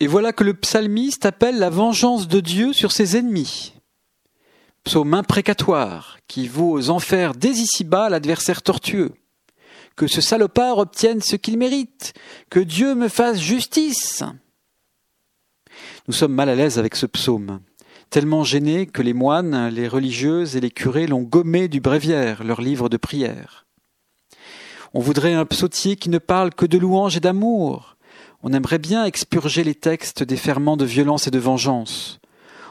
Et voilà que le psalmiste appelle la vengeance de Dieu sur ses ennemis. Psaume imprécatoire qui vaut aux enfers dès ici-bas l'adversaire tortueux. Que ce salopard obtienne ce qu'il mérite, que Dieu me fasse justice. Nous sommes mal à l'aise avec ce psaume, tellement gênés que les moines, les religieuses et les curés l'ont gommé du bréviaire, leur livre de prière. On voudrait un psautier qui ne parle que de louange et d'amour, on aimerait bien expurger les textes des ferments de violence et de vengeance.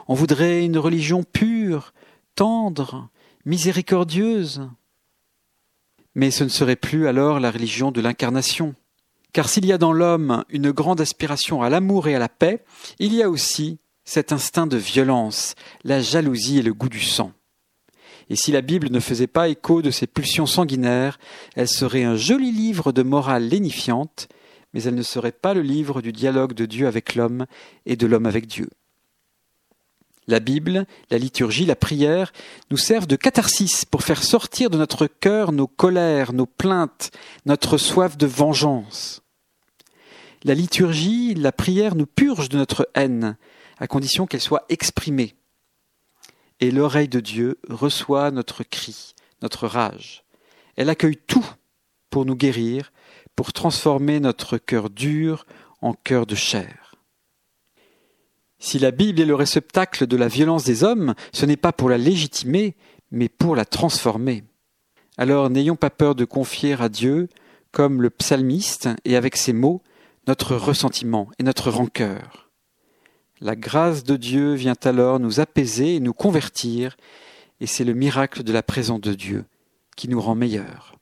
On voudrait une religion pure, tendre, miséricordieuse. Mais ce ne serait plus alors la religion de l'incarnation. Car s'il y a dans l'homme une grande aspiration à l'amour et à la paix, il y a aussi cet instinct de violence, la jalousie et le goût du sang. Et si la Bible ne faisait pas écho de ces pulsions sanguinaires, elle serait un joli livre de morale lénifiante mais elle ne serait pas le livre du dialogue de Dieu avec l'homme et de l'homme avec Dieu. La Bible, la liturgie, la prière nous servent de catharsis pour faire sortir de notre cœur nos colères, nos plaintes, notre soif de vengeance. La liturgie, la prière nous purgent de notre haine, à condition qu'elle soit exprimée. Et l'oreille de Dieu reçoit notre cri, notre rage. Elle accueille tout pour nous guérir, pour transformer notre cœur dur en cœur de chair. Si la Bible est le réceptacle de la violence des hommes, ce n'est pas pour la légitimer, mais pour la transformer. Alors n'ayons pas peur de confier à Dieu, comme le psalmiste, et avec ses mots, notre ressentiment et notre rancœur. La grâce de Dieu vient alors nous apaiser et nous convertir, et c'est le miracle de la présence de Dieu qui nous rend meilleurs.